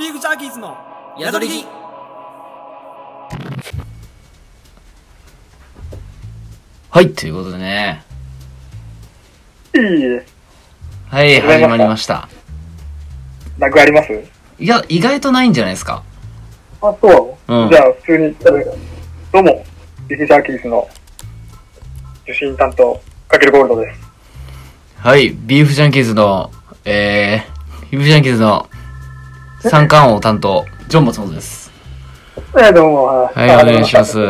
ビーフジャーキーズの宿り木はい、ということでね。いいはい、ござい始まりました。楽あります？いや、意外とないんじゃないですか。あ、そう、うんじゃあ、普通に、どうも、ビフジャーキーズの受信担当、かけるゴールドです。はい、ビーフジャンキーズの、えー、ビーフジャンキーズの三冠王担当、ジョン松本です。えー、どうも、ははいお願いしますり、シ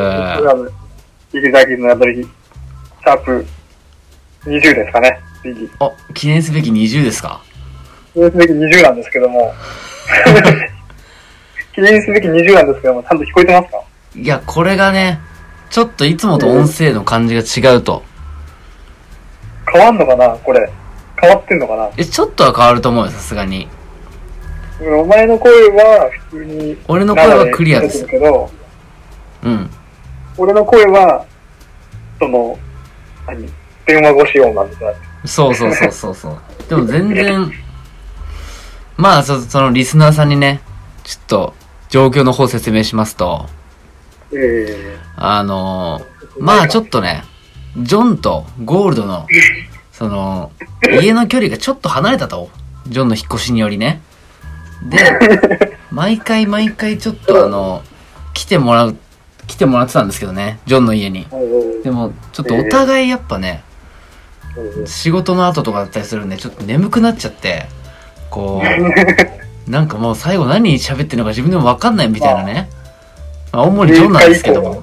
ャープ20ですかね、ビギ。お、記念すべき20ですか？記念すべき20なんですけども、記念すべき20なんですけども、ちゃんと聞こえてますか？いや、これがね、ちょっといつもと音声の感じが違うと。変わんのかな？これ。変わってんのかな？え、ちょっとは変わると思うよ、さすがに。お前の声は普通に、俺の声はクリアですけど、うん。俺の声は、その、何電話越し音なんですよ。そうそうそうそうそう。でも全然、まあそ、そのリスナーさんにね、ちょっと状況の方説明しますと、えあのーまあちょっとね、ジョンとゴールドの、その、家の距離がちょっと離れたと。ジョンの引っ越しによりね。で、毎回毎回ちょっとあの、来てもらう、来てもらってたんですけどね、ジョンの家に。ー、でも、ちょっとお互いやっぱね、うん仕事の後とかだったりするんで、ちょっと眠くなっちゃって、こう、なんかもう最後何喋ってるのか自分でもわかんないみたいなね。まあ、主にジョンなんですけども。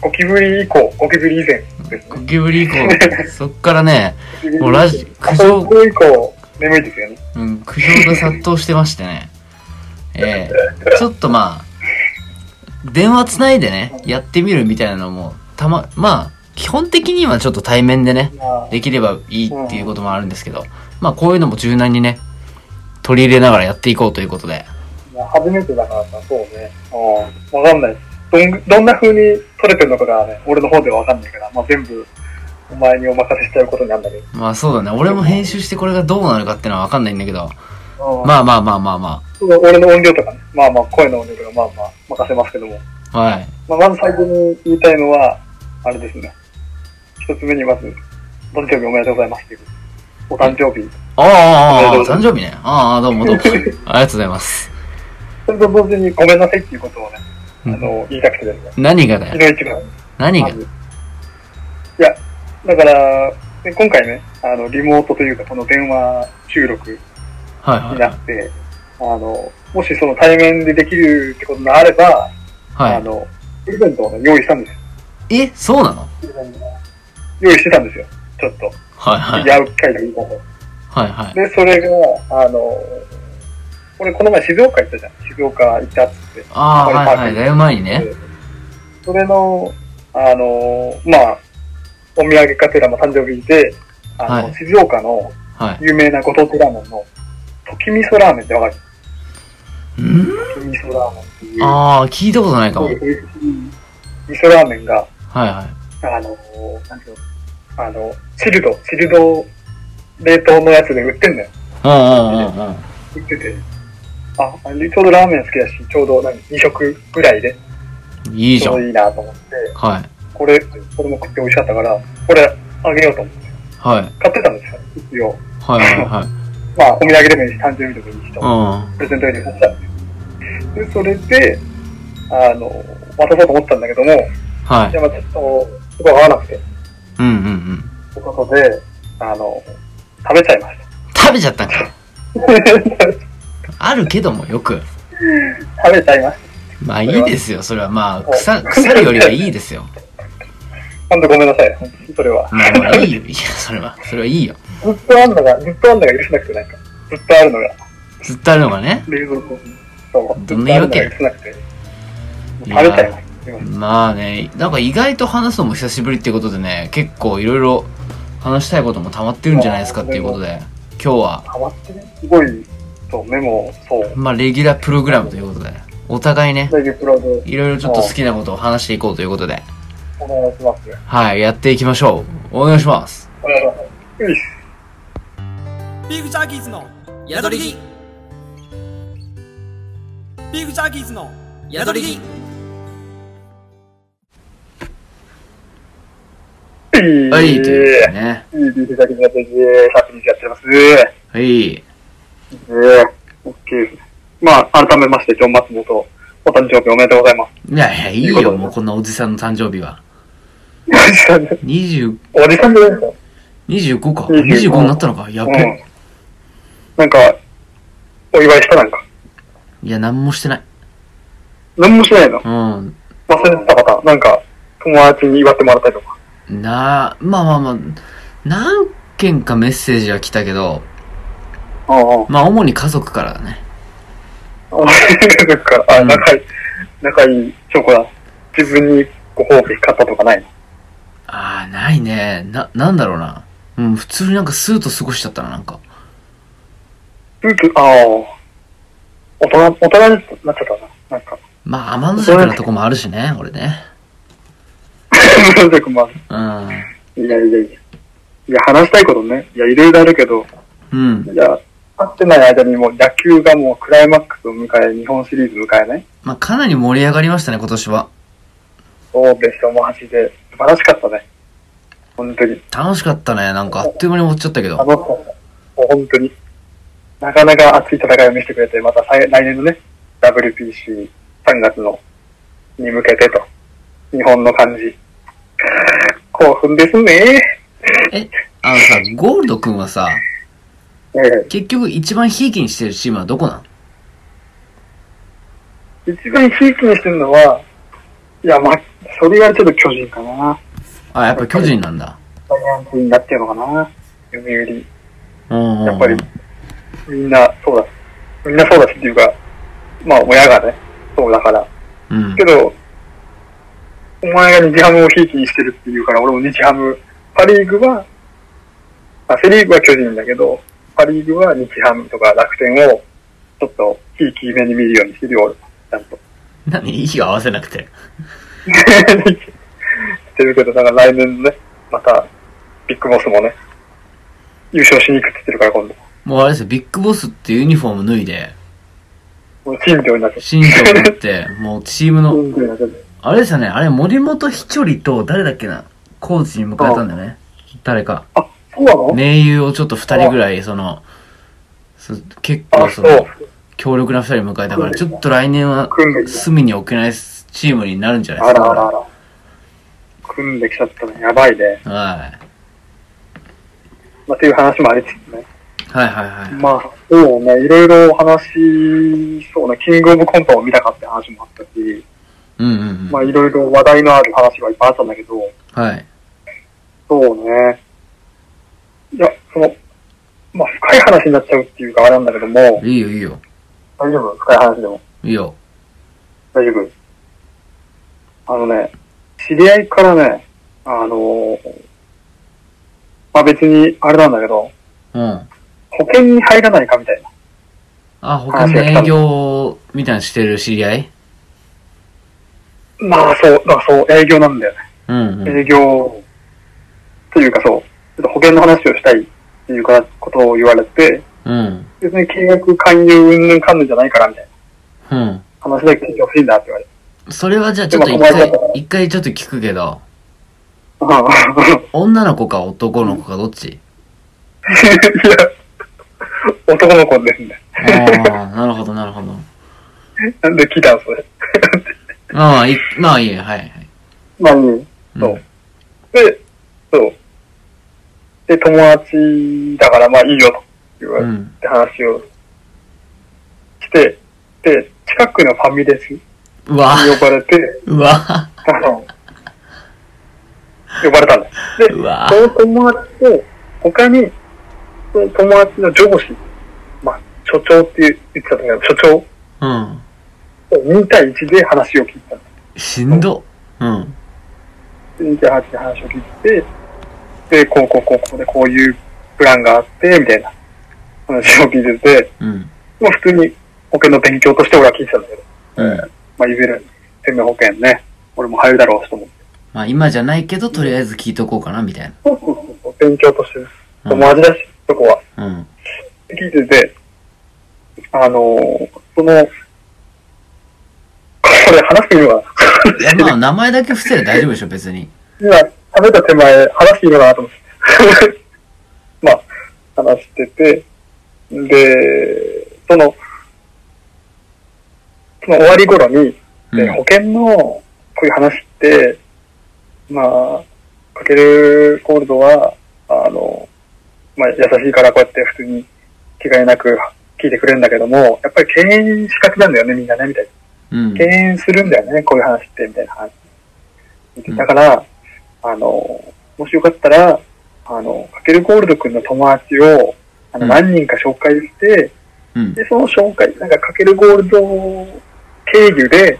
ゴキブリ以降、ゴキブリ以前ゴね。キブリ以降、そっからね、もうラジ苦情以降、眠いですよね。うん、苦情が殺到してましてね。ええちょっとまあ、電話つないでね、やってみるみたいなのも、たま、まあ、基本的にはちょっと対面でね、まあ、できればいいっていうこともあるんですけど、まあこういうのも柔軟にね、取り入れながらやっていこうということで。まあ初めてだからさ、そうね。うん。わかんない。どん、どんな風に撮れてるのかがね、俺の方ではわかんないから、まあ全部、お前にお任せしちゃうことになるんだけど。まあそうだね、俺も編集してこれがどうなるかってのはわかんないんだけど、うんまあまあまあまあまそう俺の音量とかね、まあまあ声の音量とかまあまあ任せますけども。あ。はい。まあ、まず最初に言いたいのは、あれですね。一つ目にまず、誕生日おめでとうございますっていう。お誕生日。ああ、ああ、誕生日ね。ああ、どうもどうも。ありがとうございます。それと同時にごめんなさいっていうことをね、あの、言いたくてですね。何がだよ。何が？だから、ね今回ね、あの、リモートというか、この電話収録にはいはなって、あの、もしその対面でできるってことがあれば、い。はい。あの、プレゼントをね、用意したんですよ。え、そうなの？用意してたんですよ。ちょっと。はいはい。やる機会がいいかと。はいはい。で、それが、あの、俺この前静岡行ったじゃん。静岡行ったっつって。ああ、はいはい。だいぶ前にね。でそれの、あの、まあ、お土産かてらも誕生日で、あの、はい静岡のはい。有名なご当地ラーメンの、時味噌ラーメンってわかる？ん？時味噌ラーメンっていう。ああ、聞いたことないかも。味噌ラーメンが、はい。あの、なんていうの、あの、チルド、チルド冷凍のやつで売ってんだよ。うんうんうんうん。売ってて。あ、あちょうどラーメン好きだし、ちょうど何、2食ぐらいで、いいじゃ。ちょうんどいいなと思って、はい。これ、これも食って美味しかったから、これあげようと思って、はい。買ってたんですよ、一応。はいはいはい。まあ、お土産でもいいし、誕生日でもいいしと、うん。プレゼント用に買ったんですよ。で、それで、あの、渡そうと思ったんだけども、はいや。まあちょっと、すごい合わなくて、うんうんうん。ということで、あの、食べちゃいまし食べちゃったんか。た。あるけどもよく。食べちゃいましまあいいですよ。それはまあ、腐、腐るよりはいいですよ。た。ほんとごめんなさい、それは。まあまあいいよ。いや、それは、それはいいよ。ずっとあんのが、ずっとあんのが許せなくて、なんか、ずっとあるのが、ずっとあるのがね。冷蔵庫に。そう、どんな言い訳？ずっとあるのが許せなくて。食べちゃいまあね、なんか意外と話すのも久しぶりっていうことでね、結構いろいろ話したいことも溜まってるんじゃないですかっていうことで、今日は、ハマってね、すごい、そう、メモ、そう、まあレギュラープログラムということで、お互いね、いろいろちょっと好きなことを話していこうということで、お願いします。はい、やっていきましょう。お願いします。お願いします。よし。ビーフジャーキーズの宿り木ビーフジャーキーズの宿り木はい、ということでね。いいビーフだけになって、シャープにやってます。はい。えー、オッ。まあ、改めまして、ジョン・松本、お誕生日おめでとうございます。いやいや、いいよ、もうこんなおじさんの誕生日は。おじさんで20、おじさんじゃないですか25か。25 25になったのか。やっべ。うん。なんか、お祝いしたなんか。いや、なんもしてない。何もしないの？うん。忘れてた方。なんか、友達に祝ってもらったりとか。なあ、まあまあまあ、何件かメッセージは来たけど、ああ。まあ主に家族からだね。ああ、そっか。あ、うん仲いい、仲いいチョコだ。自分にご褒美買ったとかないの？ああ、ないね。な、なんだろうな。うん、普通になんかスーッと過ごしちゃったな、なんか。うんと、ああ。大人、大人になっちゃったな。なんか。まあ、甘の弱なとこもあるしね、俺ね。満足もあうん。る。いやいやいや。いや、話したいことね。いや、いろいろあるけど、うん。いや、会ってない間にもう野球がもうクライマックスを迎え、日本シリーズ迎えないまあ、かなり盛り上がりましたね、今年は。そうでしょ、マジで。素晴らしかったね。本当に。楽しかったね。なんかあっという間に終わっちゃったけど。楽しかった。もう本当に。なかなか熱い戦いを見せてくれて、また来来年のね、WPC3 月の、に向けてと。日本の感じ。興奮ですね。え、あのさ、ゴールド君はさ、ええ結局一番ひいきにしてるチームはどこなん一番ひいきにしてるのは、いや、まあ、それがちょっと巨人かな。あ、やっぱ巨人なんだ。ジャイアンツになってるのかな。読売。うん。やっぱり、みんなそうだ。みんなそうだしっていうか、まあ親がね、そうだから。うんけ。ど、お前が日ハムをひいきにしてるっていうから、俺も日ハム、パリーグは、あ、セリーグは巨人だけど、パリーグは日ハムとか楽天を、ちょっとひいき目に見るようにしてるよ、ちゃんと。何？息を合わせなくて。してるけど、だから来年ね、また、ビッグボスもね、優勝しに行くって言ってるから今度。もうあれですよ、ビッグボスっていうユニフォーム脱いで、もう新庄になってる。新庄になって、もうチームの、新庄になってる。あれですよね、あれ森本ひちょりと誰だっけな、コーチに迎えたんだよね。誰か。あ、そうなの？盟友をちょっと二人ぐらい、その、そ結あ、構そのそう、。強力な二人迎えたから、ちょっと来年は組んできた。隅に置けないチームになるんじゃないであすからあらあら。組んできちゃったね。やばいね。はまあ、っていう話もありつつね。い。はいはいはい。まあ、そうね、いろいろ話、そうね、キングオブコントを見たかって話もあったし、うんうんうん。まあ、いろいろ話題のある話がいっぱいあったんだけど、はい。そうね。いや、その、まあ、深い話になっちゃうっていうか、あれなんだけども、いいよいいよ。大丈夫？深い話でも。いいよ。大丈夫？あのね、知り合いからね、あのーまあ別に、あれなんだけど、うん。保険に入らないかみたいな。あ、他の営業みたいなのしてる知り合い？まあそう、だからそう、営業なんだよね。うんうん。営業、というかそう、ちょっと保険の話をしたいっていうかことを言われて、うん。別に契約勧誘うんぬんかんぬんじゃないからみたいなうん。話だけ聞いてほしいんだって言われて。それはじゃあちょっと一回一回ちょっと聞くけど、うん女の子か男の子かどっち？いや、男の子ですね。ああ、なるほどなるほど。なんで聞いたのそれ。まあまあ、いまあいいや、はいはい。まあいい。うんそう。で、そう。で、友達だからまあいいよと言われうん。て話をして、で、近くのファミレスにうわ、呼ばれて、うわ、あの呼ばれたんだ。で、うわその友達と、他に、その友達の上司、まあ、所長って言ってたんだけど、所長うん。と2対1で話を聞いたんだ。しんど。うん。2対8で話を聞いて、で、こうこうこうこうでこういうプランがあって、みたいな話を聞いてて、うん。まあ普通に保険の勉強として俺は聞いてたんだけど、うん。まあいずれ生命保険ね、俺も入るだろうと思って。まあ今じゃないけど、とりあえず聞いとこうかな、みたいな。そうそうそう勉強としてうん友達だし、そこは。うん。聞いてて、あのーその、それ話していいのかいや、まあ、名前だけ伏せれば大丈夫でしょ、別に。な今、食べた手前、話していいのかなと思って。まあ、話してて、で、その、その終わり頃に、でうん保険のこういう話って、まあ、かけるゴールドは、あの、まあ、優しいからこうやって普通に気概なく聞いてくれるんだけども、やっぱり敬遠しがちなんだよね、みんなね、みたいな。うん敬。遠するんだよね、こういう話って、みたいな話。だから、あの、もしよかったら、あの、かけるゴールド君の友達を、あの、うん何人か紹介して、うん。で、その紹介、なんかかけるゴールド経由で、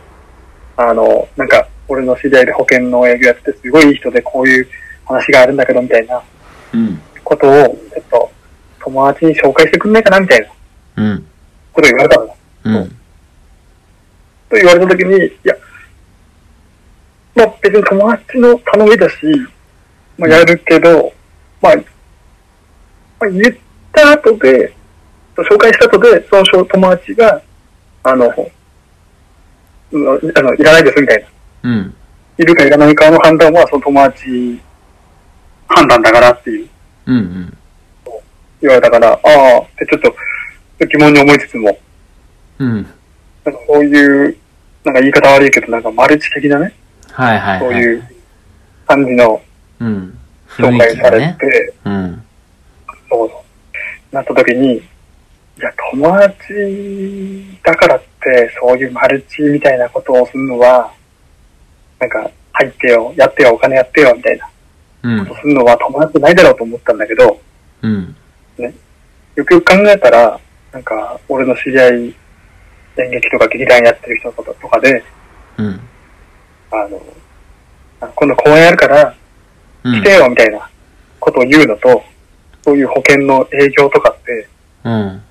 あの、なんか、俺の知り合いで保険の営業やってて、すごいいい人でこういう話があるんだけど、みたいなうん。ことを、ちょっと、友達に紹介してくんないかな、みたいなうん。ことを言われたの。うん。と言われたときに、いや、まあ別に友達の頼みだし、まあやるけど、まあ、まあ言った後で、紹介した後で、その友達が、あの、うんあの、いらないですみたいな。うん。いるかいらないかの判断は、その友達判断だからっていううん。うん。言われたから、ああ、ってちょっと疑問に思いつつも、うん。なんかそういう、なんか言い方悪いけど、なんかマルチ的なね、はいはいはい。そういう感じのうん。紹介され気がね。て、うん。そうそう。なった時に、いや、友達だからって、そういうマルチみたいなことをするのは、なんか、入ってよ、やってよ、お金やってよ、みたいなうんこと。するのは友達ないだろうと思ったんだけど、うん。よくよく考えたら、なんか、俺の知り合い、演劇とか劇団やってる人とかとかで、うん。あの、あ今度公演やるから、うん来て。よ、みたいなことを言うのと、そういう保険の営業とかってうん。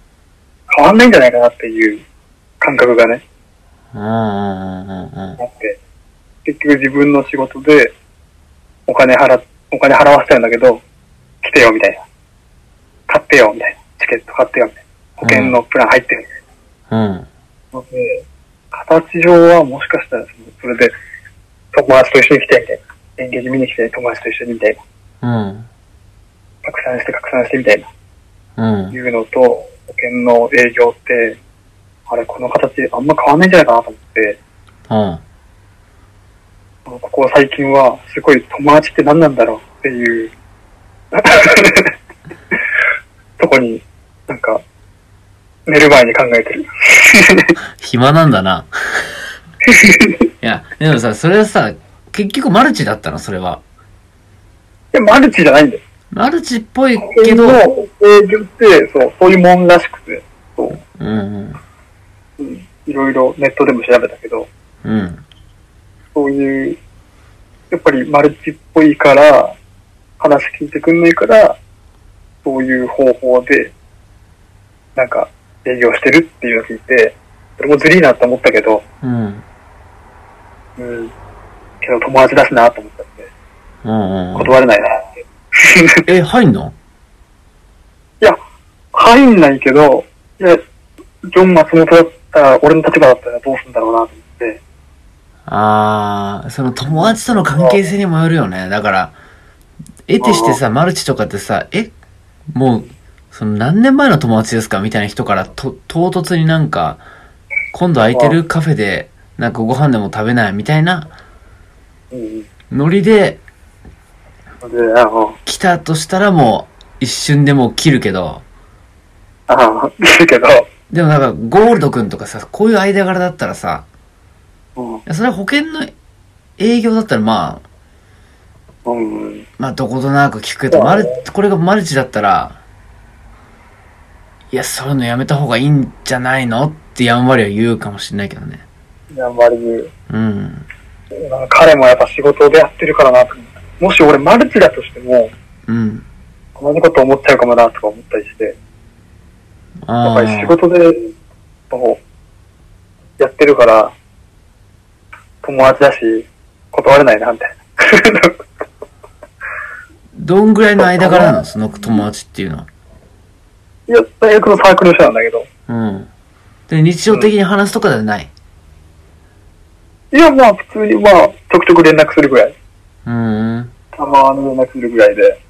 変わんないんじゃないかなっていう感覚がね、うん。うん。うん。うん。あって、結局自分の仕事でお金払っ、お金払わせちゃうんだけど、来てよ、みたいな。買ってよ、みたいな。チケット買ってよ、みたいな。保険のプラン入ってるみたいうん。な。ので、形上はもしかしたらその、それで友達と一緒に来て、みたいな。演劇見に来て友達と一緒にみたいな。うん。拡散して拡散してみたいな。うん。いうのと、保険の営業って、あれ、この形あんま変わんないんじゃないかなと思って、うん。ここ最近は、すごい友達って何なんだろうっていう、とこに、なんか、寝る前に考えてる。暇なんだな。いや、でもさ、それはさ、結局マルチだったの、それは。でもマルチじゃないんだよ。マルチっぽい保けど、険の営業って、そう、そういうもんらしくて、そう、うんうん。うん、いろいろネットでも調べたけど、うん。そういう、やっぱりマルチっぽいから、話聞いてくんないから、そういう方法で、なんか、営業してるっていうのを聞いて、それもずりーなと思ったけど、うん。うん。けど友達だしなと思ったんで、うんうんうん。断れないなって。え、入んの？いや、入んないけど、いや、ジョン松本だったら、俺の立場だったらどうするんだろうなと思って、あー、その友達との関係性にもよるよね。だから、得てしてさ、マルチとかってさ、え、もう、その何年前の友達ですかみたいな人からと、唐突になんか、今度空いてるカフェで、なんかご飯でも食べないみたいなうん。ノリでで、あの、来たとしたらもう、一瞬でもう切るけど、あの、だけど、でもなんか、ゴールド君とかさ、こういう間柄だったらさ、うんいやそれは保険の営業だったらまあ、うん。まあ、どことなく聞くけど、マル、これがマルチだったら、いや、そういうのやめた方がいいんじゃないのってやんわりは言うかもしれないけどね。あんまり言う。うん。彼もやっぱ仕事でやってるからなと思って。もし俺マルチだとしても、うん。同じこと思っちゃうかもなとか思ったりして、やっあぱり仕あ。事で、こう、やってるから、友達だし、断れないな、みたいな。どんぐらいの間柄なのその友達っていうのは。いや、大学のサークルの人なんだけど、うん。で、日常的に話すとかではない？いや、まあ、普通にまあ、ちょくちょく連絡するぐらい。うん。たまに連絡するぐらいで。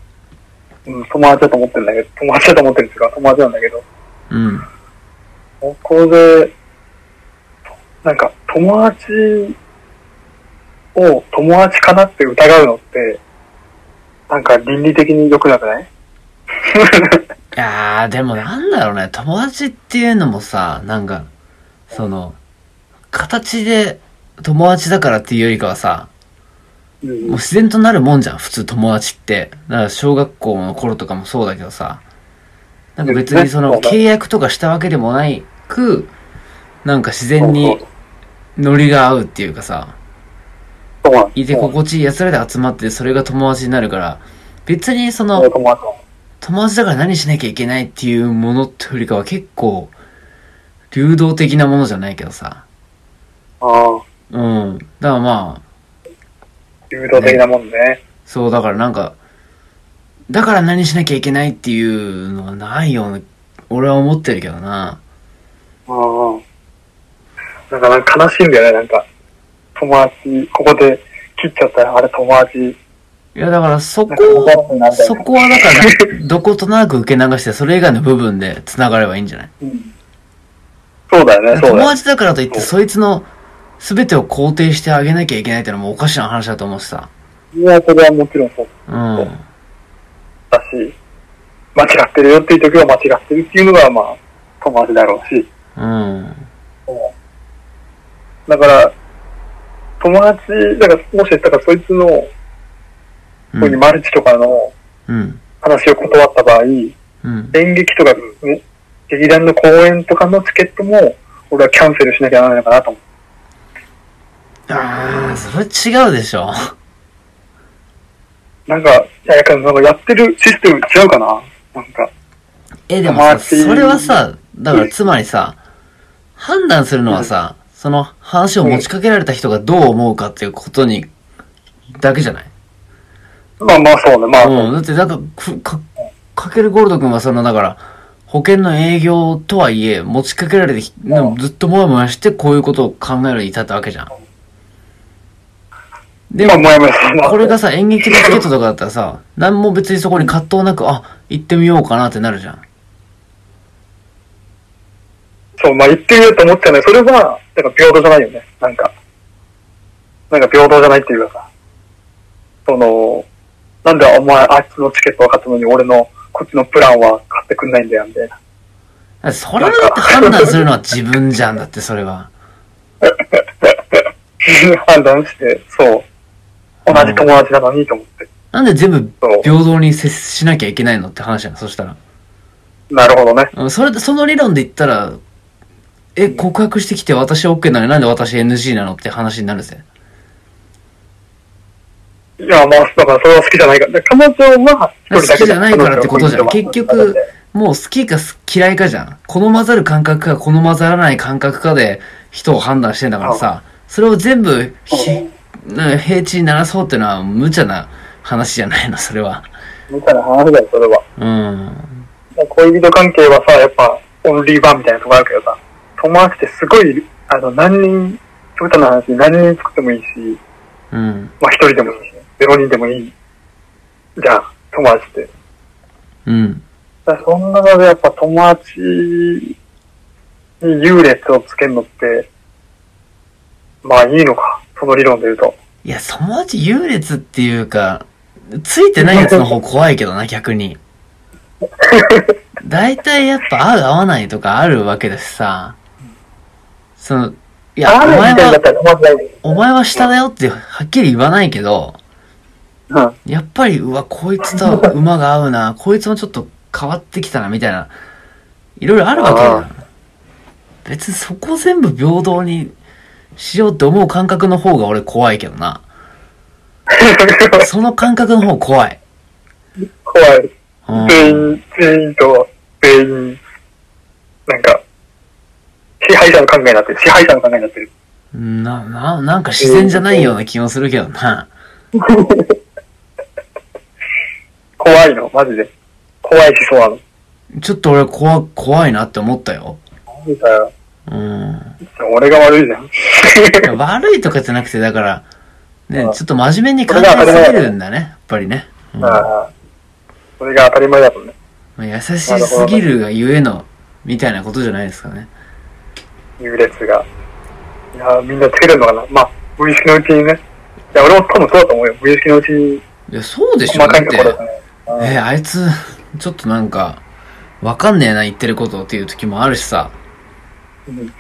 うん、友達だと思ってるんだけど、友達だと思ってるんですが、友達なんだけど。うん。ここで、なんか、友達を友達かなって疑うのって、なんか倫理的に良くなくない？いやー、でもなんだろうね、友達っていうのもさ、なんか、その、形で友達だからっていうよりかはさ、うんもう自然となるもんじゃん、普通友達って。だから小学校の頃とかもそうだけどさ、なんか別にその契約とかしたわけでもないく、なんか自然そにう。ノリが合うっていうかさ、いて心地いい奴らで集まってそれが友達になるから、別にその、友達友達だから何しなきゃいけないっていうものってよりかは結構、流動的なものじゃないけどさ。ああ、うん。だからまあ、流動的なもんね。そう、だからなんか、だから何しなきゃいけないっていうのはないような、俺は思ってるけどな。ああ。なんか、なんか悲しいんだよね、なんか。友達、ここで切っちゃったら、あれ友達、いや、だからそこそこはだから、どことなく受け流して、それ以外の部分で繋がればいいんじゃない？うんそうだよね、そうだ友よ。達だからといって、そいつの全てを肯定してあげなきゃいけないってのもおかしな話だと思うしさ。いや、それはもちろんそううん。だし、間違ってるよっていう時は間違ってるっていうのが、まあ、友達だろうし。うん。だから、友達、だから、もし、だからそいつの、こう。ういうマルチとかのうん。話を断った場合、うん。演劇とか、ね劇団の公演とかのチケットも、俺はキャンセルしなきゃならないのかなと思ああ、それ違うでしょ。う。なんか、いや、やなんかやってるシステム違うかな？なんか、え、でもさ、それはさ、だからつまりさ、判断するのはさ、その話を持ちかけられた人がどう思うかっていうことに、だけじゃない？まあまあそうね、まあ、うん。だってなんか、くか、かけるゴールド君はその、だから、保険の営業とはいえ、持ちかけられてずっともやもやしてこういうことを考えるに至ったわけじゃん。でまあ、も。これがさ、演劇のチケットとかだったらさ、なんも別にそこに葛藤なく、あ、行ってみようかなってなるじゃん。そう、まあ言ってみようと思っちゃうね。それは、なんか平等じゃないよね。なんか。なんか平等じゃないっていうかさ。その、なんでお前あいつのチケット分かったのに俺のこっちのプランは買ってくんないんだよ、みたいな。それはだって判断するのは自分じゃんだって、それは。判断して、そう。同じ友達なのにと思って。なんで全部。平等に接しなきゃいけないのって話やん、そしたら。なるほどね。うんそれで、その理論で言ったら、え、告白してきて私 OK なのになんで私 NG なのって話になるぜ？いや、まあ、だからそれは好きじゃないから。で彼女は好きじゃないからってことじゃん結局もう好きか嫌いかじゃん。好まざる感覚か好まざらない感覚かで人を判断してんだからさ、それを全部ひ、な平地にならそうってのは無茶な話じゃないの、それは。みたいな話だよ、それは。うん。恋人関係はさ、やっぱ、オンリーバーみたいなとこあるけどさ、友達ってすごい、あの、何人、極端な話、何人作ってもいいし、うん。まあ一人でもいいし、ゼロ人でもいい。じゃあ、友達って。うん。だそんな中でやっぱ友達に優劣をつけるのって、まあいいのか、その理論で言うと。いや、友達優劣っていうか、ついてないやつの方怖いけどな、逆に。大体やっぱ合う合わないとかあるわけだしさ、その、いや、お前は、お前は下だよってはっきり言わないけど、うん。やっぱり、うわ、こいつと馬が合うな、こいつもちょっと変わってきたな、みたいな、いろいろあるわけじゃん。別にそこ全部平等にしようって思う感覚の方が俺怖いけどな。その感覚の方怖い。怖い。うん全員、全員と、全員、なんか、支配者の考えになってる。支配者の考えになってる。な、な、なんか自然じゃないような気もするけどな。怖いの、マジで。怖い思想なの。ちょっと俺怖、怖いなって思ったよ。なんだよ。うん。俺が悪いじゃん。悪いとかじゃなくて、だから、ねう、んちょっと真面目に考えすぎるんだね、やっぱりね。うんああ。それが当たり前だとね。まあ優しすぎるがゆえの、みたいなことじゃないですかね。優劣が。いや、みんなつけてるのかな。まあ、無意識のうちにね。いや、俺も多分そうだと思うよ。無意識のうちにいや、そうでしょ、だって。えーあいつ、ちょっとなんか、わかんねえな、言ってることっていう時もあるしさ。うん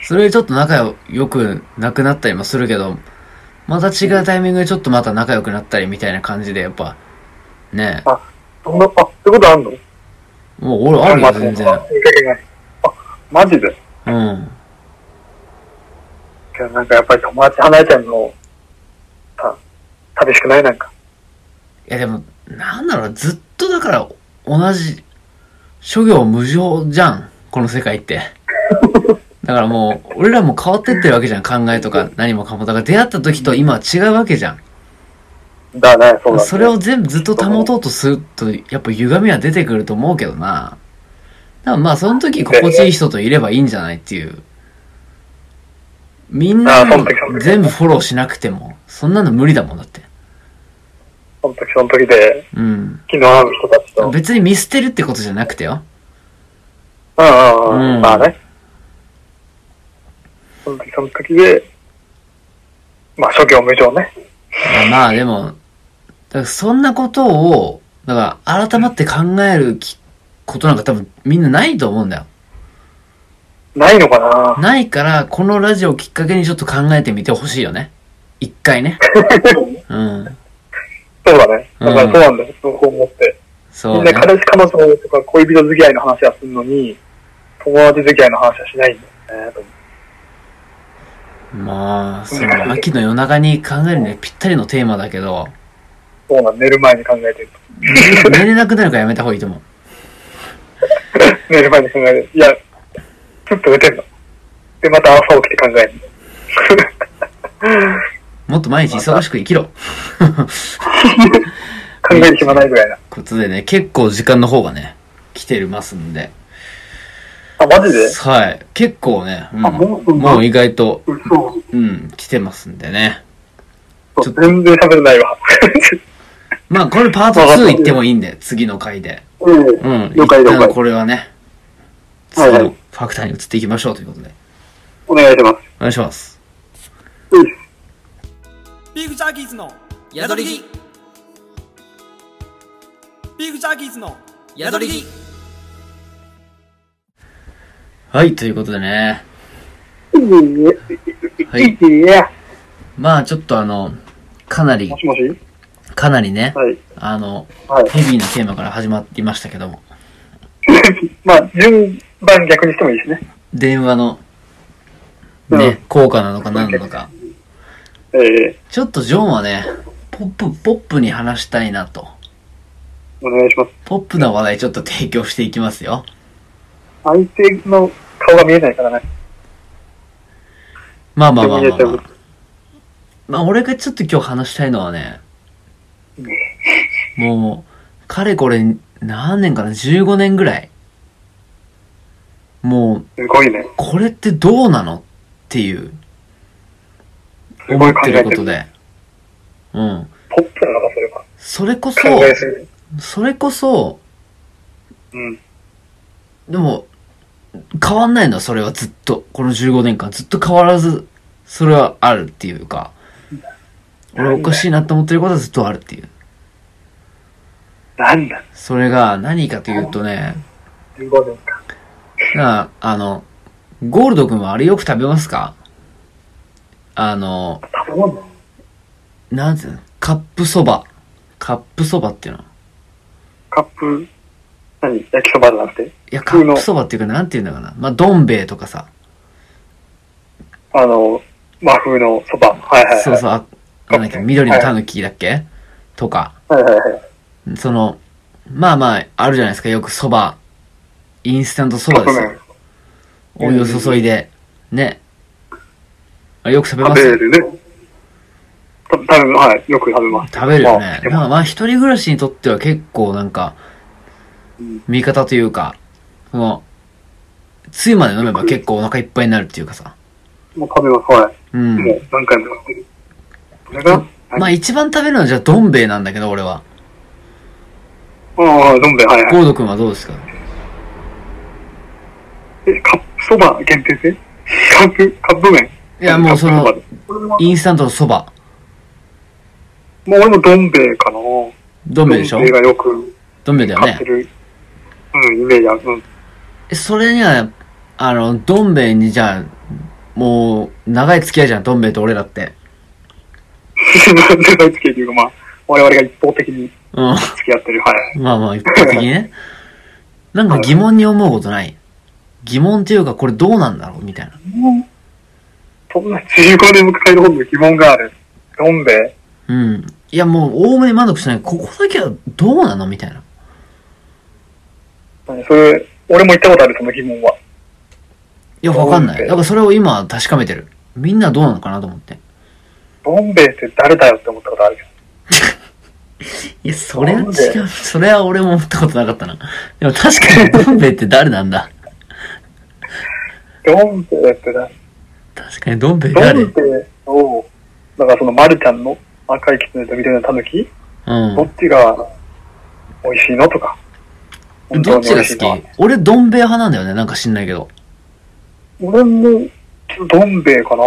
それでちょっと仲良くなくなったりもするけど、また違うタイミングでちょっとまた仲良くなったりみたいな感じで、やっぱ、ねあ、そんな、あ、そういうことあんの？もう俺あるよ、全然。あ、マジでうん。いやなんかやっぱり友達離れちゃうの、さ、寂しくないなんか。いやでも、なんだろうな、ずっとだから、同じ、諸行無常じゃん、この世界って。だからもう、俺らも変わってってるわけじゃん、考えとか何もかも。だから出会った時と今は違うわけじゃん。だね、そうだ、ね。それを全部ずっと保とうとすると、やっぱ歪みは出てくると思うけどな。だからまあ、その時心地いい人といればいいんじゃないっていう。みんな全部フォローしなくても、そんなの無理だもんだって。その時その時で、うん。気の合う人たちと。うん別に見捨てるってことじゃなくてよ。うんううんん。まあね。その時その時で、まあ諸行無常ね。まあでも、そんなことを、だから改まって考えるきことなんか多分みんなないと思うんだよ。ないのかな？ないから、このラジオをきっかけにちょっと考えてみてほしいよね。一回ね。うん。そうだね。だからうんそうなんだよ。そう思って。そうね。みんな彼氏彼女とか恋人付き合いの話はするのに、友達付き合いの話はしないんだよね。まあ、その、秋の夜中に考えるにはぴったりのテーマだけど、そうなん寝る前に考えてると。寝寝れなくなるからやめた方がいいと思う。寝る前に考える。いや、ちょっと寝てんの。で、また朝起きて考える もっと毎日忙しく生きろ。考える暇ないぐらいな。ことでね、結構時間の方がね、来てますんで。あ、マジで？はい。結構ね、うんあもうもう意外と、嘘。うん、来てますんでね。全然喋れないわ。まあ、これパート2行ってもいいんで、次の回で。うん。うん。了解了解一旦これはね、次のファクターに移っていきましょうということで。お願いします。お願いします。うん。ビーフジャーキーズの宿り着ビーフジャーキーズの宿り着はい、ということでね。いはい。まあ、ちょっとあの、かなりも、しもし？かなりね、はい。あの、はい。ヘビーなテーマから始まりましたけども、まあ、順番逆にしてもいいですね。電話の、うんね、効果なのか何なのか。ええちょっとジョンはね、ポップ、ポップに話したいなと。お願いします。ポップな話題ちょっと提供していきますよ。相手の顔が見えないからね。まあまあまあまあ、まあ。まあ俺がちょっと今日話したいのはね、もう、かれこれ何年かな ?15 年ぐらい。もう、すごいね。これってどうなの？っていう、思ってる。ことで。うん。ポップなのか、それは。それこそ。それこそ、うん。でも、変わんないのはそれはずっと、この15年間ずっと変わらず、それはあるっていうか、俺おかしいなって思ってることはずっとあるっていう。なんだ、それが何かというとね、15年か。なあ、あの、ゴールド君はあれよく食べますか？あの、なんていうの？カップそば。カップそばっていうの。カップ、何？焼きそばじゃなくて？いや、カップそばっていうかなんていうんだかな。まあ、どん兵衛とかさ。あの、和風のそば。はいはいはい。そうそう、あなんだっけ、緑のタヌキだっけ？とか。はいはいはい。その、まあまあ、あるじゃないですか。よくそば。インスタントそばですよ。お湯を注いで。ね。あよく食べ食ます？べるね。た食べる、はい。よく食べます。食べるよね。まあまあ、一人暮らしにとっては結構なんか、うん味方というか、その、つゆまで飲めば結構お腹いっぱいになるっていうかさ。もう食べます、はい。うん。もう何回も。これが、まあ一番食べるのはじゃあどん兵衛なんだけど、俺は。ああ、どん兵衛、はいはい。ゴード君はどうですか？え、カップそば限定でカップ、カップ麺？いや、もうそのインスタントのそば。もう俺もどん兵衛かな。どん兵衛でしょ？どん兵衛がよくどん兵衛だよね買って。る、うん、イメージある。うん。えそれには、あの、どん兵衛にじゃあ、もう、長い付き合いじゃん、どん兵衛と俺らって。長い付き合いというか、まあ、我々が一方的にうん。付き合ってる。はい。まあまあ、一方的にね。なんか疑問に思うことない？疑問っていうか、これどうなんだろう？みたいな。そんな15年もかかるほどの疑問がある。どん兵衛うん。いや、もう、おおむね満足しない。ここだけはどうなの？みたいな。何それ、俺も言ったことある、その疑問は。いや、わかんない。だからそれを今確かめてる。みんなどうなのかなと思って。どん兵衛って誰だよって思ったことあるけ いや、それは違う。それは俺も思ったことなかったな。でも確かに、どん兵衛って誰なんだど。どん兵衛って誰？確かに、どん兵衛ど誰？ん兵衛を、だからその丸ちゃんの赤い狐と緑の狸、うんど。っちが美味しいのとか。どっちが好き？俺、どん兵衛派なんだよね。なんか知んないけど。俺も、ちょっとどん兵衛かな。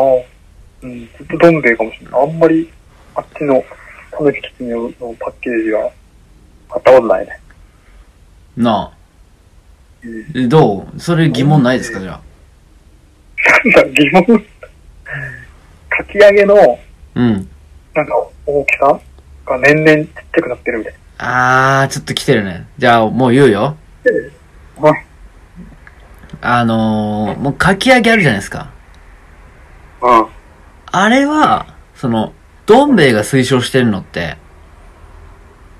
うん、ずっとどん兵衛かもしれない。あんまり、あっちの、たぬききつねのパッケージは、買ったことないね。なあ。うん。えどう？それ疑問ないですかじゃあ？なんか疑問、かき揚げの、うん。なんか大きさ？が年々ちっちゃくなってるみたいあー、ちょっと来てるね。じゃあ、もう言うよ。い。あのー、もうかき揚げあるじゃないですか。うん。あれは、その、どん兵衛が推奨してるのって、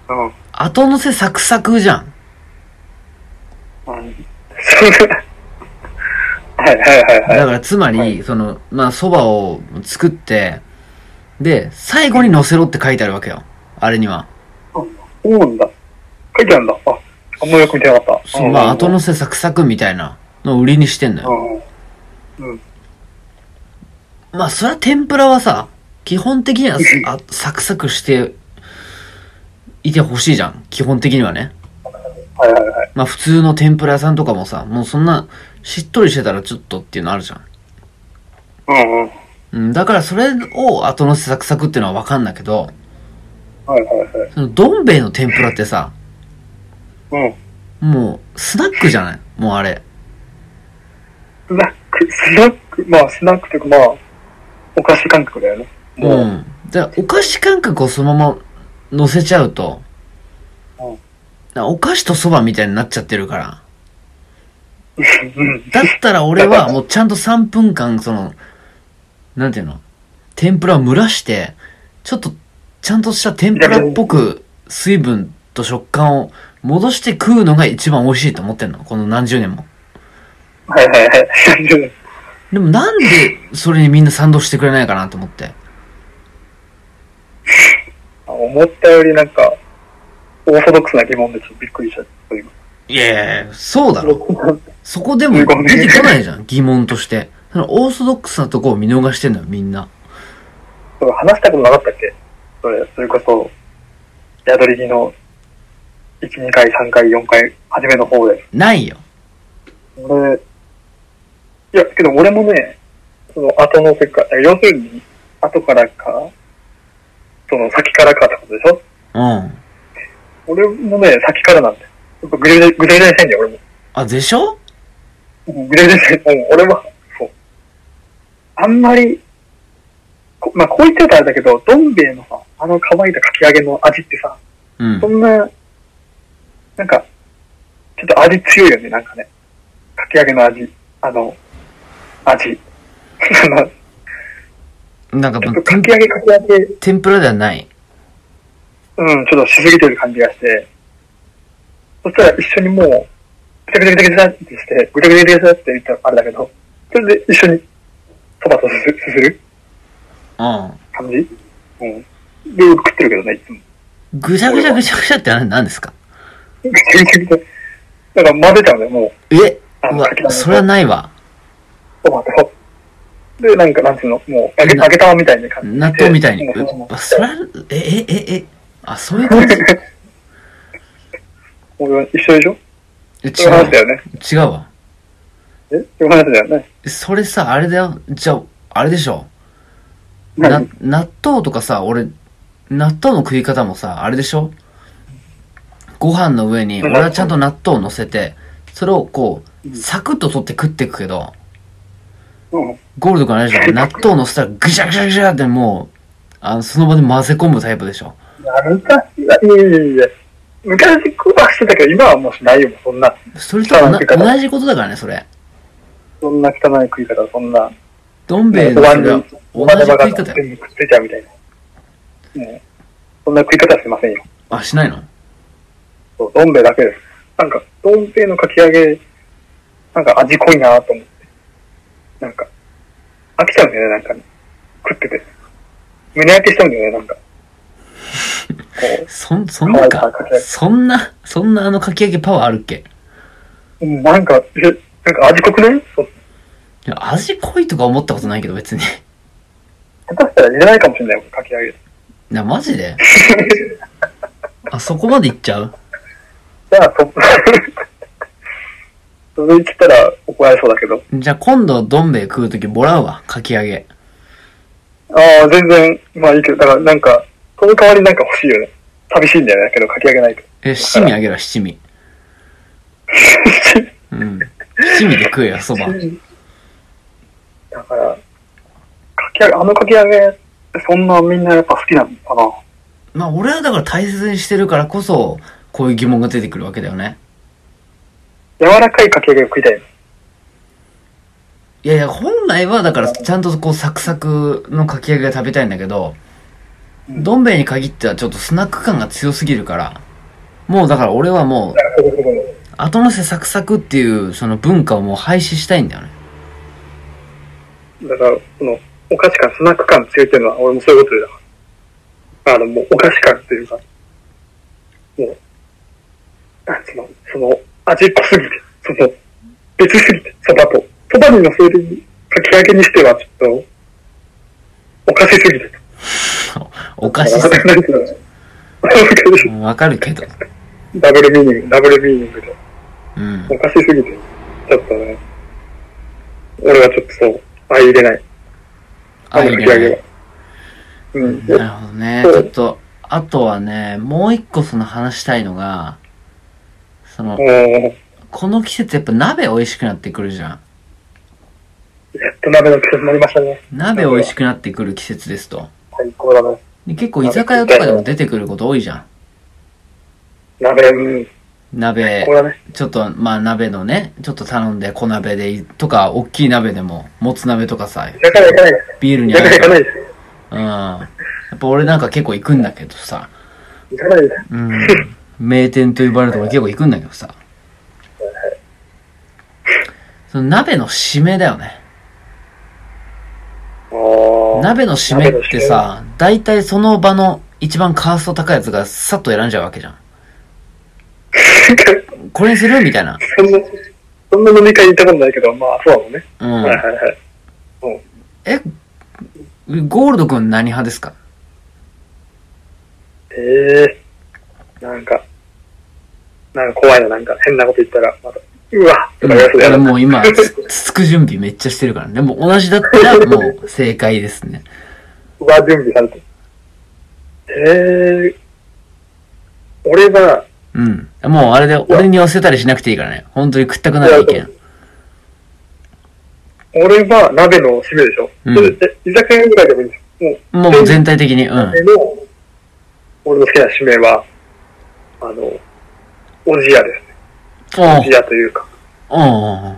うん。後乗せサクサクじゃん。うん。はいはいはいはい。だからつまり、その、まあ、蕎麦を作って、で、最後に乗せろって書いてあるわけよ。あれには。そうなんだ。書いてあるんだ。あ、あんまよく見てなかった。そう、まあ、後乗せサクサクみたいなのを売りにしてんのよ。うん。うん。まあ、それは天ぷらはさ、基本的にはあサクサクしていてほしいじゃん。基本的にはね。はいはいはい。まあ、普通の天ぷら屋さんとかもさ、もうそんな、しっとりしてたらちょっとっていうのあるじゃん。うんうん。うん、だからそれを後乗せサクサクっていうのはわかんだけど、はいはいはい。そのどん兵衛の天ぷらってさ、うん。もう、スナックじゃない？もうあれ。スナック、スナック、まあスナックというかまあ、お菓子感覚だよね。う。ん。だからお菓子感覚をそのまま乗せちゃうと、うんお菓子と蕎麦みたいになっちゃってるから。うん。だったら俺はもうちゃんと3分間、その、なんていうの？天ぷらを蒸らして、ちょっと、ちゃんとした天ぷらっぽく水分と食感を戻して食うのが一番美味しいと思ってんの？この何十年も。はいはいはい。でもなんでそれにみんな賛同してくれないかなと思って。思ったよりなんか、オーソドックスな疑問でちょっとびっくりしちゃった、今。いやいや、そうだろ。そこでも出てこないじゃん、疑問として。そのオーソドックスなとこを見逃してんのよ、みんな。話したことなかったっけ？それ、それこそ、宿り木の1、2回、3回、4回、初めの方で。ないよ。俺、いや、けど俺もね、その後のせか、要するに、後からか、その先からかってことでしょ？うん。俺もね、先からなんだよ。やっぱぐれぐれぐれぐれしてんだよ、俺も。あ、でしょ？うんぐれぐれしてん、うん、俺も、そう。あんまり、こまあ、こう言っちゃうとあれだけど、どん兵衛のさ、あの乾いたかき揚げの味ってさ、うんそ。んな、なんか、ちょっと味強いよね、なんかね。かき揚げの味。あの、味。なんかもうちょっと、かき揚げかき揚げ、天ぷらではない。うん、ちょっとしすぎてる感じがして、そしたら一緒にもう、ぐちゃぐちゃぐちゃぐちゃってして、ぐちゃぐちゃぐちゃって言ったらあれだけど、それで一緒にそばとすすするうん。感じうん。で、食ってるけどね、いつも。ぐちゃぐちゃぐちゃぐちゃって何ですかぐちゃぐちゃぐちゃ。だから混ぜちゃうん。だよ、もう、えあうわ、それはないわ。そばと。で、なん。か、なん。ていうの、もう、揚げ、揚げ玉みたいな感じ。納豆みたいに。そままあそれは、え、え、え、え、あ、そういう感じ俺は一緒でしょえそういう話だ違よね。う。違うわ。えそういう話だよね。それさ、あれだよ。じゃあ、あれでしょ。な何、納豆とかさ、俺、納豆の食い方もさ、あれでしょ？ご飯の上に、うん俺はちゃんと納豆を乗せて、それをこう、サクッと取って食っていくけど、うん。ゴールド君あれでしょ納豆を乗せたらぐしゃぐしゃぐしゃってもう、あの、その場で混ぜ込むタイプでしょ？いや、昔は、いやいやいや昔はしてたけど、今はもうしないよ、そんな。それと同じことだからね、それ。そんな汚い食い方、そんな。どん兵衛のお金ばがじ食い方よ。全部くっついちゃうみたいな。もう、そんな食い方はしてませんよ。あ、しないの？そう、どん兵衛だけです。なんか、どん兵衛のかき揚げ、なんか味濃いなと思って。なんか、飽きちゃうんだよね、なんかね。食ってて。胸焼けしちゃうんだよね、なんか。こそん、そんなか？そんな、そんなあのかき揚げパワーあるっけ？う、うん、なんか、え、なんか味濃くない？そういや、味濃いとか思ったことないけど別に。下手したら入れないかもしれないよ、かき揚げ。な、マジで？あ、そこまでいっちゃう？じゃあ、そ、それ言ったら怒られそうだけど。じゃあ今度どん兵衛食うときもらうわ、かき揚げ。ああ、全然、まあいいけど、だからなんか、その代わりなんか欲しいよね。寂しいんだよね、だけど、かき揚げないと。え、七味あげるわ、七味。うん。七味で食えよ、そば。だから、かき揚げ、あのかき揚げ、そんなみんなやっぱ好きなのかな？まあ俺はだから大切にしてるからこそ、こういう疑問が出てくるわけだよね。柔らかいかき揚げを食いたいの？いやいや、本来はだからちゃんとこうサクサクのかき揚げが食べたいんだけど、うんどん兵衛に限ってはちょっとスナック感が強すぎるから、もうだから俺はもう、後乗せサクサクっていうその文化をもう廃止したいんだよね。だから、その、お菓子感、スナック感強いっていうのは、俺もそういうことでだから。あの、もう、お菓子感っていうか、もう、なんつうの、その、味濃すぎて、その、別すぎて、そばと。そばに乗せるかき揚げにしては、ちょっと、おかしすぎて。おかしさ。なんてわかるけど。ダブルミーニング、ダブルミーニングで。うん。おかしすぎて、ちょっとね、俺はちょっとそう、相入れない。あ、いいのかき揚げはね。。うん。なるほどね。ちょっと、あとはね、もう一個その話したいのが、その、この季節やっぱ鍋美味しくなってくるじゃん。やっと鍋の季節になりましたね。鍋美味しくなってくる季節ですと。最高だね。で結構居酒屋とかでも出てくること多いじゃん。鍋、うん、鍋。ちょっと、まあ鍋のね、ちょっと頼んで小鍋でい、とか、大きい鍋でも、もつ鍋とかさ、だから行かないです。ビールにだ合から行かないです。うん。やっぱ俺なんか結構行くんだけどさ、行かないです。うん。名店と呼ばれるとこ結構行くんだけどさ。その鍋の締めだよね。鍋の締めってさ、大体その場の一番カースト高いやつがさっと選んじゃうわけじゃん。これにするみたいな。そんな、そんな飲み会行ったことないけど、まあ、そうなのね。うん。はいはいはい。え、ゴールド君何派ですか？ええなんか、なんか怖いな、なんか変なこと言ったら、また、うわとか言われそうや俺な。もう今、つつつく準備めっちゃしてるからね。でも同じだったらもう正解ですね。うわ、準備されて。ええ俺は、うん。もうあれで俺に寄せたりしなくていいからね。本当に食ったくなる意見。俺は鍋の締めでしょ。うんそれえ居酒屋ぐらいでもいいんですよ。もう、もう全体的に、うん。俺の好きな締めは、あの、おじやですね。おおじやというか。お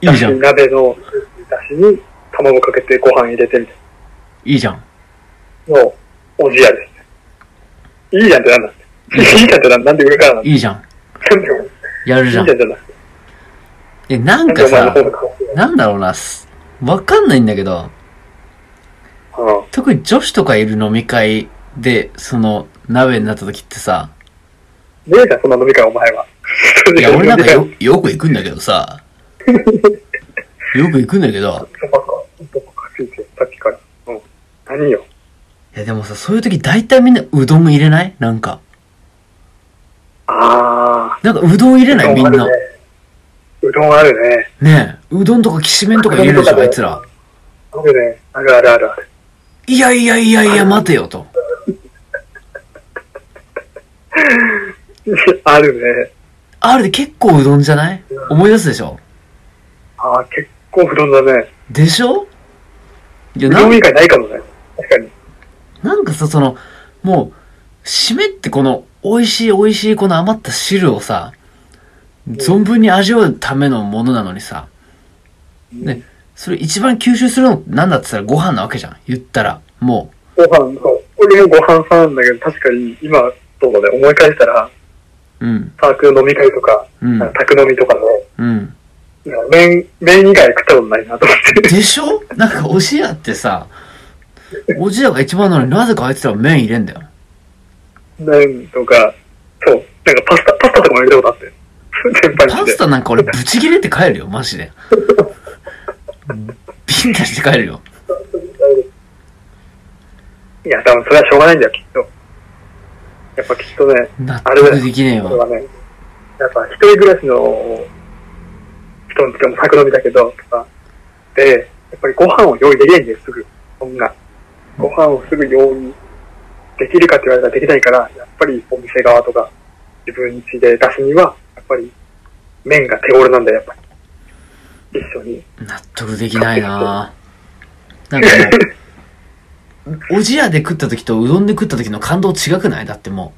いいじゃん。鍋のだしに卵かけてご飯入れてみたいいいじゃん。なのをおじやですね。いいじゃんってなんだ。いいじゃんなんで上からなのいいじゃん。やるじゃん。え、なんかさ、なんだろうな、わかんないんだけど、特に女子とかいる飲み会で、その、鍋になった時ってさ、ねえじゃん、そんな飲み会お前は？いや、俺なんかよ、よく行くんだけどさ、よく行くんだけど、何よ？いや、でもさ、そういう時大体みんなうどん入れない？なんか。あなんかうどん入れー。ないみんな。うどんあるね。ね。うどんとかきしめんとか入れるでしょ、あいつら。あるね。あるあるあるある。いやいやいやいや、待てよと。あるね。あれで結構うどんじゃない？思い出すでしょ？あー、結構うどんだね。でしょ？いや、うなんどん以外ないかもね。確かに。なんかさ、その、もう、締めってこの、美味しい美味しいこの余った汁をさ、存分に味わうためのものなのにさ、ね、それ一番吸収するのって何だって言ったらご飯なわけじゃん。言ったら。もご飯、そう。俺もご飯さんなんだけど、確かに今、そうだね、思い返したら、う。うん。サークル飲み会とか、うん宅飲みとかの、うん。麺、麺以外食ったことないなと思って。でしょ？なんかおじやってさ、おじやが一番なのになぜかあいつら麺入れんだよ。麺とか、そう。なんかパスタ、パスタとかも入れたことあって。先輩パで。スタなんか俺 ブチ切れて帰るよ、マジで。ビンタして帰るよ。いや、多分それはしょうがないんだよ、きっと。やっぱきっとね、納得できねえわ。ね、やっぱ一人暮らしの人につかも酒飲みだけど、とか、で、やっぱりご飯を用意できないんだよ、すぐ。そんな。ご飯をすぐ用意できるかって言われたらできないから、やっぱりお店側とか自分家で出すには、やっぱり麺が手頃なんだよ、やっぱり。一緒に。納得できないななんかもう、おじやで食った時とうどんで食った時の感動違くない？だっても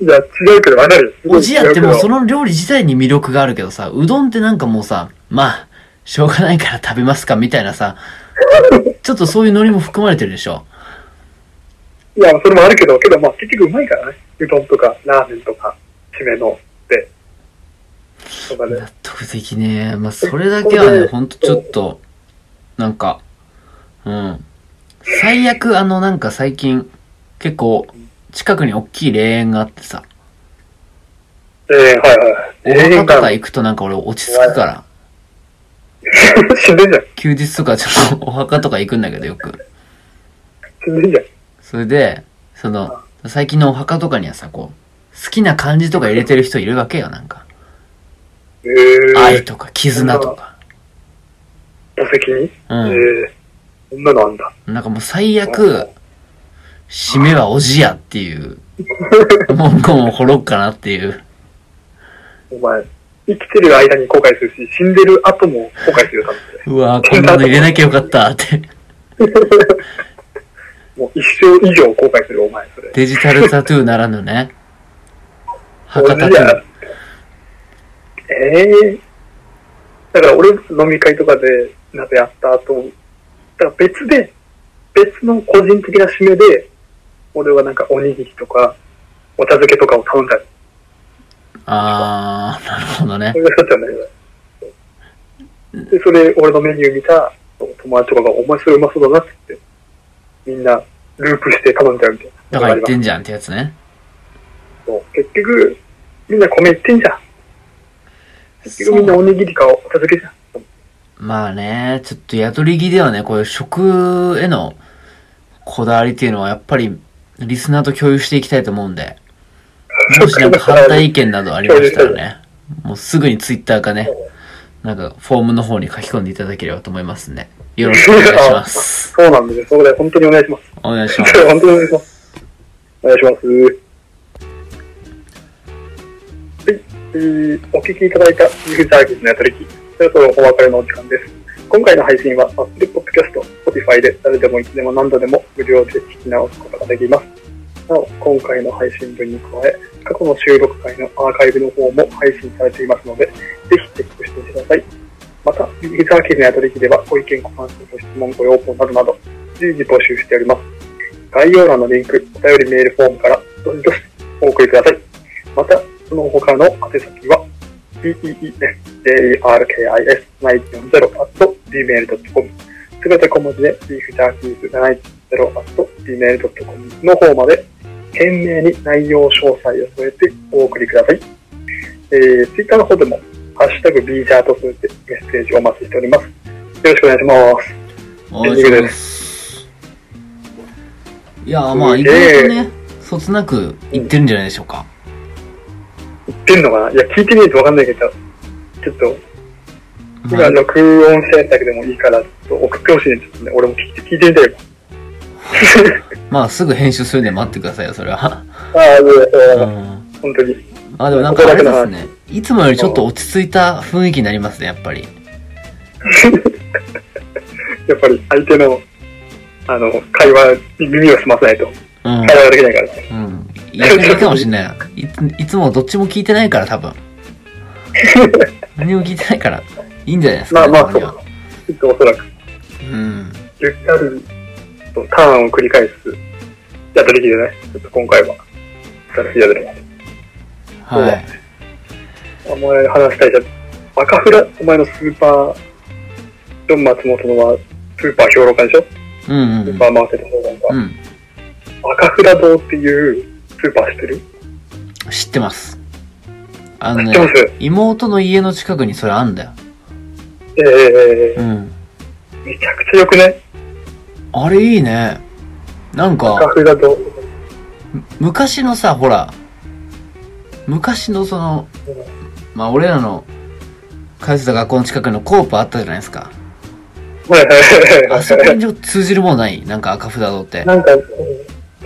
いや、違うけど、わかるおじやってもうその料理自体に魅力があるけどさ、うどんってなんかもうさ、まあ、しょうがないから食べますかみたいなさ、ちょっとそういうノリも含まれてるでしょ。いや、それもあるけど、けど、まあ結局うまいからね。うどんとか、ラーメンとか、締めのって。とかで。納得できねえ。まあ、それだけはね、ほんとちょっと、なんか、うん。最悪、あの、なんか最近、結構、近くに大きい霊園があってさ、ええはいはい。おええ墓とか行くとなんか俺落ち着くから、死んでんじゃん。休日とかちょっとお墓とか行くんだけどよく。死んでんじゃん。それで、その、最近のお墓とかにはさ、こう、好きな漢字とか入れてる人いるわけよ、なんか。ええ愛とか、絆とか。墓石に？うんええそんなのあんだ。なんかもう最悪、締めはおじやっていう、文言を掘ろうかなっていう。お前、生きてる間に後悔するし、死んでる後も後悔するよ、多分うわこんなの入れなきゃよかったって。もう一生以上後悔する、お前、それ。デジタルタトゥーならぬね。墓タトゥー。ええだから俺飲み会とかで、なんかやった後、だから別で、別の個人的な締めで、俺はなんかおにぎりとか、お茶漬けとかを頼んだり、あー、なるほどねそ。れが一つなんだけど。で、それ、俺のメニュー見た友達とかが、お前それうまそうだなって言って、みんなループして頼んじゃうみたいな。だから言ってんんじゃんってやつね。結局、みんな米言ってんじゃん。結局みんなおにぎりかお茶漬けじゃん。まあね、ちょっと宿り木ではね、こういう食へのこだわりっていうのはやっぱりリスナーと共有していきたいと思うんで、もしなんか反対意見などありましたら ね、もうすぐにツイッターかね、なんかフォームの方に書き込んでいただければと思いますんで、よろしくお願いします。そうなんですよ。そこで本当にお願いします。お願いします。本当にお願いします。お願いします。はい。えーお聞きいただいたユーザーギスのやたりき、そろそろお別れのお時間です。今回の配信は Apple Podcast、Spotify で誰でもいつでも何度でも無料で聞き直すことができます。なお、今回の配信分に加え、過去の収録回のアーカイブの方も配信されていますので、ぜひチェックしてください。また、ユーザー記のやたりきではご意見、ご感想、ご質問、ご要望などなど、随時募集しております。概要欄のリンク、お便りメールフォームからどしどしお送りください。また、その他の宛先は、beefjarkis940.gmail.com すべて小文字で beefjarkis940.gmail.com の方まで、懸命に内容詳細を添えてお送りください。えー、Twitter の方でも、ハッシュタグ b ジャーと添えてメッセージをお待ちしております。よろしくお願いします。お願いします。いや、まあ、意外とね、そつなく言ってるんじゃないでしょうか。言ってんのかな？いや、聞いてみないとわかんないけど、ちょっと、まあ、今録音したやつだけでもいいから、ちょっと送ってほしいね。ちょっとね、俺も聞いて聞いてみたいわ。まあ、すぐ編集するんで待ってくださいよ、それは。ああ、そうだ、そうだ、うん。本当に。あ、でもなんかあれですね。いつもよりちょっと落ち着いた雰囲気になりますね、やっぱり。やっぱり相手の、あの、会話に耳を澄まさないと、うん。会話ができないからね。うん。逆にいいかもしんない。いついつもどっちも聞いてないから、多分。何も聞いてないから、いいんじゃないですか、ね。まあまあ、そう。きっとおそらく、うん。ゆったりとターンを繰り返す、やっとできるね。ちょっと今回は、新しいやつで。はい。お前話したいじゃん。赤フラ、お前のスーパー、ジョン松本のは、スーパー評論家でしょ？うんうんスーパーマーケット評論家。うん。赤フラ堂っていうスーパー知ってる？知ってます。あのね、す？妹の家の近くにそれあんだよ。ええうん。めちゃくちゃよくねあれいいね。なん赤か、フラ堂。昔のさ、ほら、昔のその、まあ俺らの通ってた学校の近くのコープあったじゃないですか。はいはいはいはいあそこに通じるものない？なんか赤札堂って。なんか、うん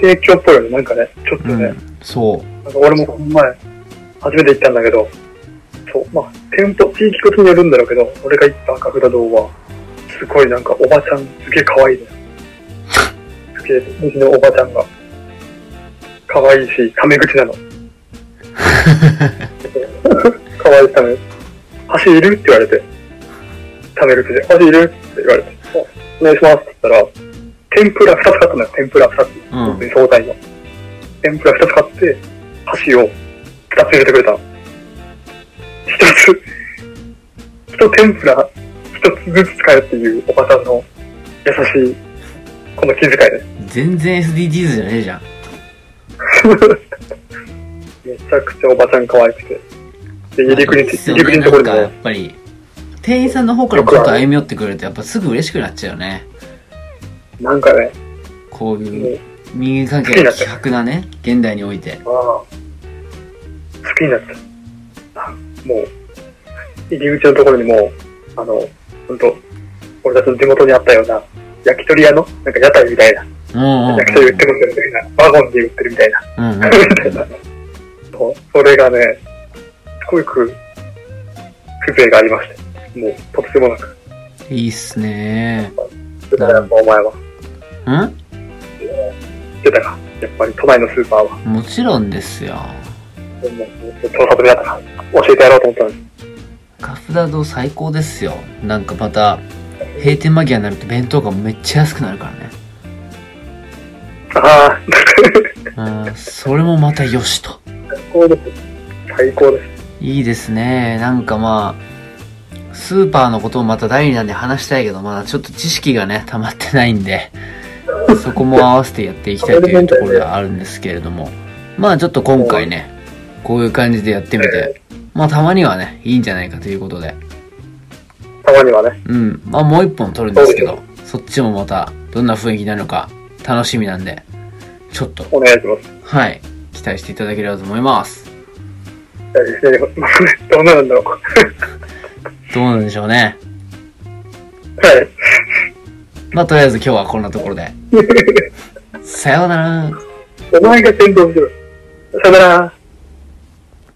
提供っぽいよね。なんかね、ちょっとね。うん。そなんか俺もこの前、初めて行ったんだけど、そう、まあ、店舗、地域ごとによるんだろうけど、俺が行った赤札堂は、すごいなんかおばちゃん、すげえ可愛いね。すげえ、右のおばちゃんが、可愛いし、タメ口なの。可愛いタメ。箸いる？って言われて、タメ口で、箸いる？って言われて、お願いしますって言ったら、天ぷら2つ買ったのよ、天ぷら2つ。本当に総菜の。天ぷら2つ買って、箸を2つ入れてくれたの。1つ、1天ぷら1つずつ使えっていうおばさんの優しい、この気遣いね。全然 SDGs じゃねえじゃん。めちゃくちゃおばちゃん可愛くて。で、入り口入り口ねなんかやっのところにも、ぱり、店員さんの方からもちょっと歩み寄ってくれるとやっぱすぐ嬉しくなっちゃうよね。なんかね、こうもいうう、民間関係が希薄なね、現代において。ああ、好きになった。あもう、入り口のところにも、あの、ほんと、俺たちの地元にあったような、焼き鳥屋の、なんか屋台みたいな、うんうんうん。焼き鳥売ってますよみたいな、ワゴンで売ってるみたいな、うんうん。みたいな。それがね、すごく、風情がありまして、もう、とてつもなく。いいっすねだからやっぱお前は、ん？出たか？やっぱり都内のスーパーは、もちろんですよ。もうもう調査済みだったから、教えてやろうと思ったのに。カフダド最高ですよ。なんかまた、閉店間際になると弁当がめっちゃ安くなるからね。ああ、うん、それもまたよしと。最高です。最高です。いいですね。なんかまあ、スーパーのことをまた第2弾で話したいけど、まだちょっと知識がね、溜まってないんで、そこも合わせてやっていきたいというところではあるんですけれども、まあちょっと今回ね、こういう感じでやってみて、まあたまにはね、いいんじゃないかということで、たまにはね。うん、まあもう一本撮るんですけど、そっちもまたどんな雰囲気になるのか楽しみなんで、ちょっと、お願いします。はい、期待していただければと思います。じゃあ一緒に、どうなるんだろう。どうなんでしょうね。はい。まあとりあえず今日はこんなところで。さようなら。お前が先導しろ。さよなら。